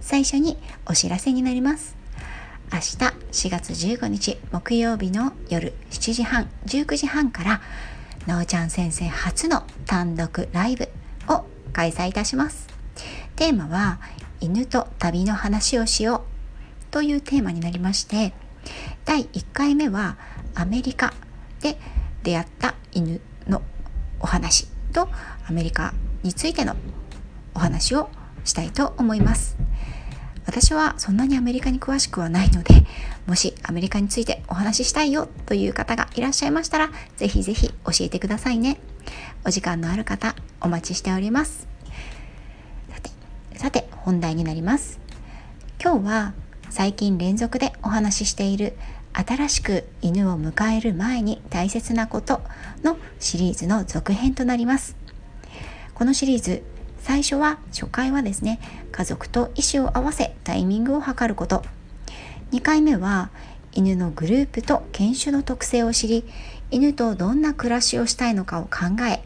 最初にお知らせになります。明日4月15日木曜日の夜7時半19時半からなおちゃん先生初の単独ライブを開催いたします。テーマは犬と旅の話をしようというテーマになりまして第1回目はアメリカで出会った犬のお話とアメリカについてのお話をしたいと思います。私はそんなにアメリカに詳しくはないのでもしアメリカについてお話ししたいよという方がいらっしゃいましたらぜひぜひ教えてくださいね。お時間のある方お待ちしております。さてさて本題になります。今日は最近連続でお話ししている新しく犬を迎える前に大切なことのシリーズの続編となります。このシリーズ最初は初回はですね家族と意思を合わせタイミングを測ること。2回目は犬のグループと犬種の特性を知り犬とどんな暮らしをしたいのかを考え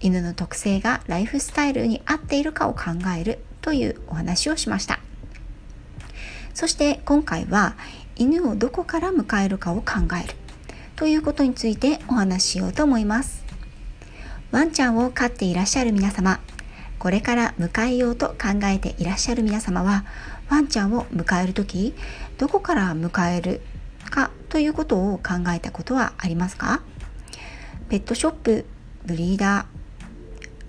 犬の特性がライフスタイルに合っているかを考えるというお話をしました。そして今回は犬をどこから迎えるかを考えるということについてお話ししようと思います。ワンちゃんを飼っていらっしゃる皆様これから迎えようと考えていらっしゃる皆様はワンちゃんを迎える時どこから迎えるかということを考えたことはありますか？ペットショップブリーダ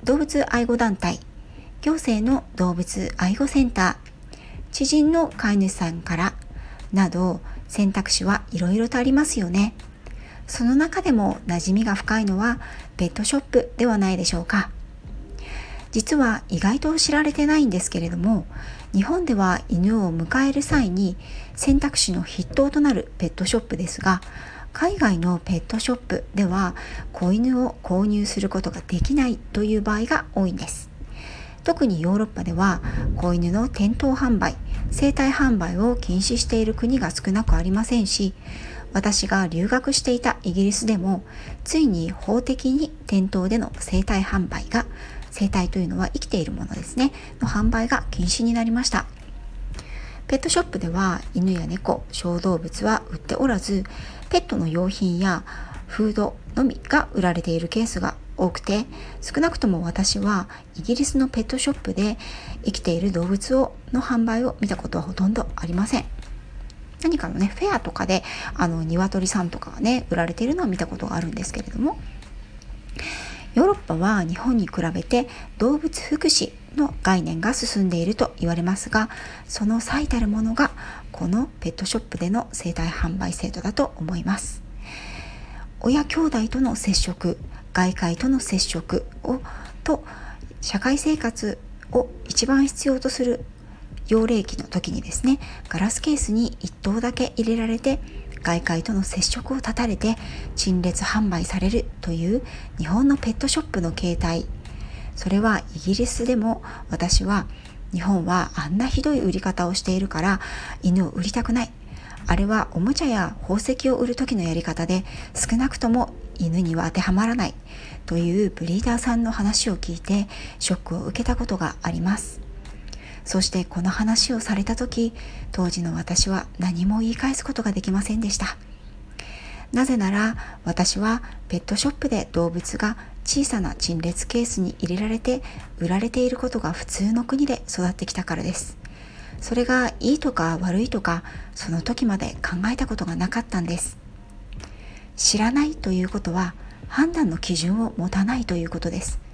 ー動物愛護団体行政の動物愛護センター知人の飼い主さんからなど選択肢はいろいろとありますよね。その中でも馴染みが深いのはペットショップではないでしょうか。実は意外と知られてないんですけれども日本では犬を迎える際に選択肢の筆頭となるペットショップですが海外のペットショップでは子犬を購入することができないという場合が多いんです。特にヨーロッパでは子犬の店頭販売生体販売を禁止している国が少なくありませんし私が留学していたイギリスでもついに法的に店頭での生体販売が生態というのは生きているものですね。の販売が禁止になりました。ペットショップでは犬や猫小動物は売っておらずペットの用品やフードのみが売られているケースが多くて少なくとも私はイギリスのペットショップで生きている動物をの販売を見たことはほとんどありません。何かのねフェアとかであの鶏さんとかがね売られているのは見たことがあるんですけれどもヨーロッパは日本に比べて動物福祉の概念が進んでいると言われますがその最たるものがこのペットショップでの生態販売制度だと思います。親兄弟との接触外界との接触をと社会生活を一番必要とする幼齢期の時にですねガラスケースに1頭だけ入れられて外界との接触を断たれて陳列販売されるという日本のペットショップの形態。それはイギリスでも私は日本はあんなひどい売り方をしているから犬を売りたくない。あれはおもちゃや宝石を売る時のやり方で少なくとも犬には当てはまらないというブリーダーさんの話を聞いてショックを受けたことがあります。そしてこの話をされた時当時の私は何も言い返すことができませんでした。なぜなら私はペットショップで動物が小さな陳列ケースに入れられて売られていることが普通の国で育ってきたからです。それがいいとか悪いとかその時まで考えたことがなかったんです。知らないということは判断の基準を持たないということです。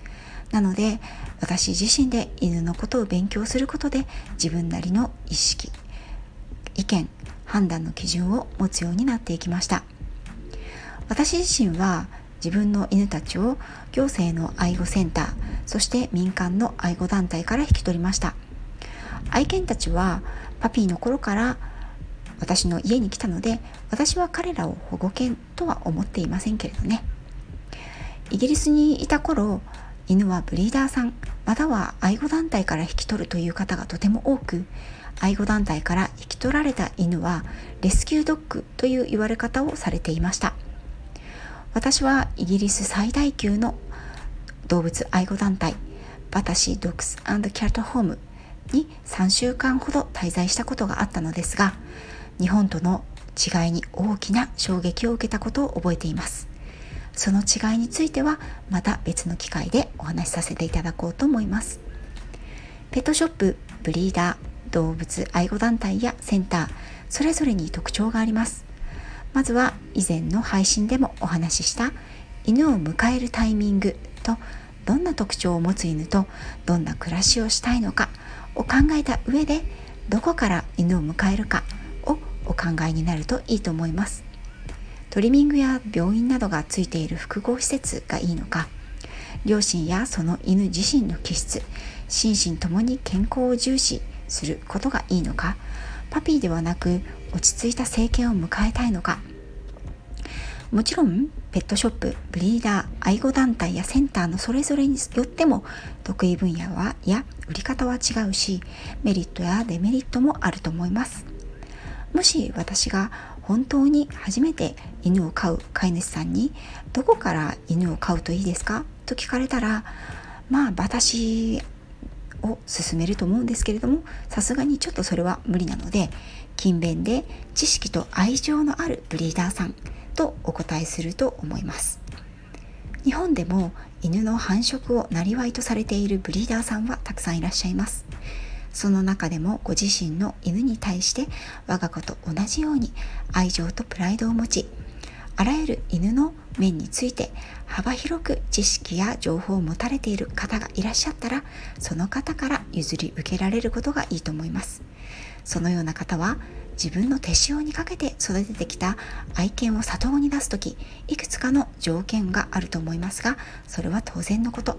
なので私自身で犬のことを勉強することで自分なりの意識意見判断の基準を持つようになっていきました。私自身は自分の犬たちを行政の愛護センターそして民間の愛護団体から引き取りました。愛犬たちはパピーの頃から私の家に来たので私は彼らを保護犬とは思っていませんけれどね。イギリスにいた頃犬はブリーダーさんまたは愛護団体から引き取るという方がとても多く愛護団体から引き取られた犬はレスキュードッグという言われ方をされていました。私はイギリス最大級の動物愛護団体バタシー・ドッグスキャットホームに3週間ほど滞在したことがあったのですが日本との違いに大きな衝撃を受けたことを覚えています。その違いについてはまた別の機会でお話しさせていただこうと思います。ペットショップブリーダー動物愛護団体やセンターそれぞれに特徴があります。まずは以前の配信でもお話しした犬を迎えるタイミングとどんな特徴を持つ犬とどんな暮らしをしたいのかを考えた上でどこから犬を迎えるかをお考えになるといいと思います。トリミングや病院などがついている複合施設がいいのか両親やその犬自身の気質心身ともに健康を重視することがいいのかパピーではなく落ち着いた政権を迎えたいのか。もちろんペットショップブリーダー愛護団体やセンターのそれぞれによっても得意分野はや売り方は違うしメリットやデメリットもあると思います。もし私が本当に初めて犬を飼う飼い主さんにどこから犬を飼うといいですか？と聞かれたらまあ私を勧めると思うんですけれどもさすがにちょっとそれは無理なので勤勉で知識と愛情のあるブリーダーさんとお答えすると思います。日本でも犬の繁殖を生りとされているブリーダーさんはたくさんいらっしゃいます。その中でもご自身の犬に対して我が子と同じように愛情とプライドを持ちあらゆる犬の面について幅広く知識や情報を持たれている方がいらっしゃったらその方から譲り受けられることがいいと思います。そのような方は自分の手塩にかけて育ててきた愛犬を里子に出す時いくつかの条件があると思いますがそれは当然のこと。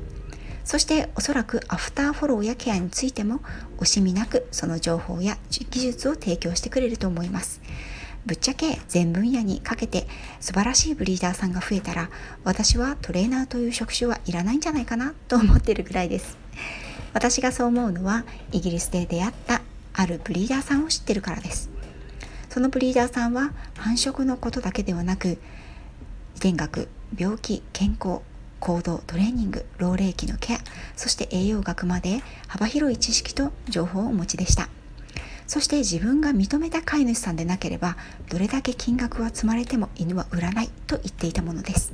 そしておそらくアフターフォローやケアについても惜しみなくその情報や技術を提供してくれると思います。ぶっちゃけ全分野にかけて素晴らしいブリーダーさんが増えたら私はトレーナーという職種はいらないんじゃないかなと思ってるぐらいです。私がそう思うのはイギリスで出会ったあるブリーダーさんを知ってるからです。そのブリーダーさんは繁殖のことだけではなく遺伝学病気健康行動トレーニング老齢期のケアそして栄養学まで幅広い知識と情報をお持ちでした。そして自分が認めた飼い主さんでなければどれだけ金額は積まれても犬は売らないと言っていたものです。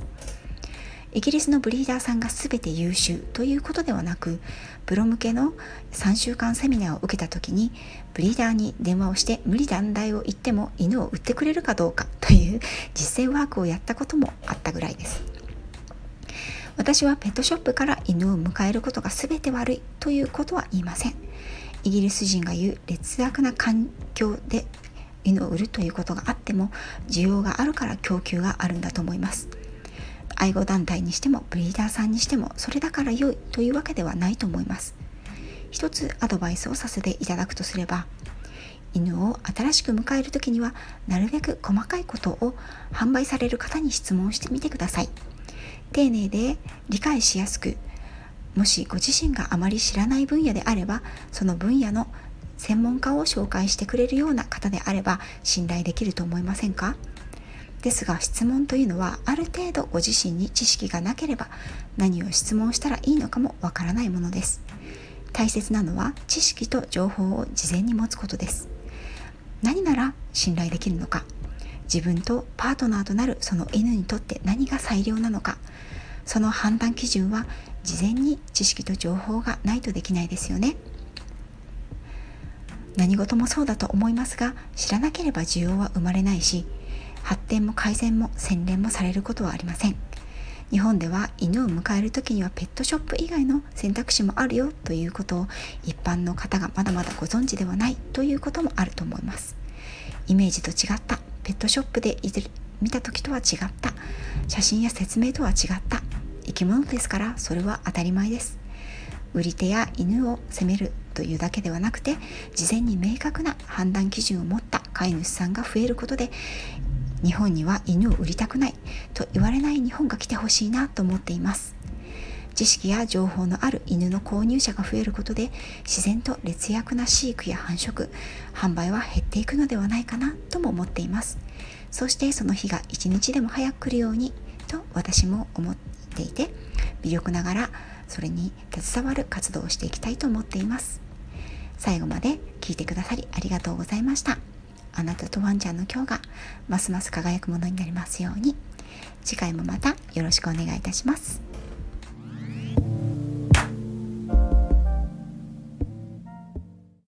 イギリスのブリーダーさんが全て優秀ということではなくプロ向けの3週間セミナーを受けた時にブリーダーに電話をして無理難題を言っても犬を売ってくれるかどうかという実践ワークをやったこともあったぐらいです。私はペットショップから犬を迎えることが全て悪いということは言いません。イギリス人が言う劣悪な環境で犬を売るということがあっても需要があるから供給があるんだと思います。愛護団体にしてもブリーダーさんにしてもそれだから良いというわけではないと思います。一つアドバイスをさせていただくとすれば犬を新しく迎える時にはなるべく細かいことを販売される方に質問してみてください。丁寧で理解しやすくもしご自身があまり知らない分野であればその分野の専門家を紹介してくれるような方であれば信頼できると思いませんか？ですが質問というのはある程度ご自身に知識がなければ何を質問したらいいのかもわからないものです。大切なのは知識と情報を事前に持つことです。何なら信頼できるのか。自分とパートナーとなるその犬にとって何が最良なのか。その判断基準は事前に知識と情報がないとできないですよね。何事もそうだと思いますが知らなければ需要は生まれないし発展も改善も洗練もされることはありません。日本では犬を迎える時にはペットショップ以外の選択肢もあるよということを一般の方がまだまだご存知ではないということもあると思います。イメージと違った。ペットショップで見た時とは違った。写真や説明とは違った。生き物ですからそれは当たり前です。売り手や犬を責めるというだけではなくて事前に明確な判断基準を持った飼い主さんが増えることで日本には犬を売りたくないと言われない日本が来てほしいなと思っています。知識や情報のある犬の購入者が増えることで自然と劣悪な飼育や繁殖販売は減っていくのではないかなとも思っています。そしてその日が一日でも早く来るようにと私も思っていて微力ながらそれに携わる活動をしていきたいと思っています。最後まで聞いてくださりありがとうございました。あなたとワンちゃんの今日がますます輝くものになりますように。次回もまたよろしくお願いいたします。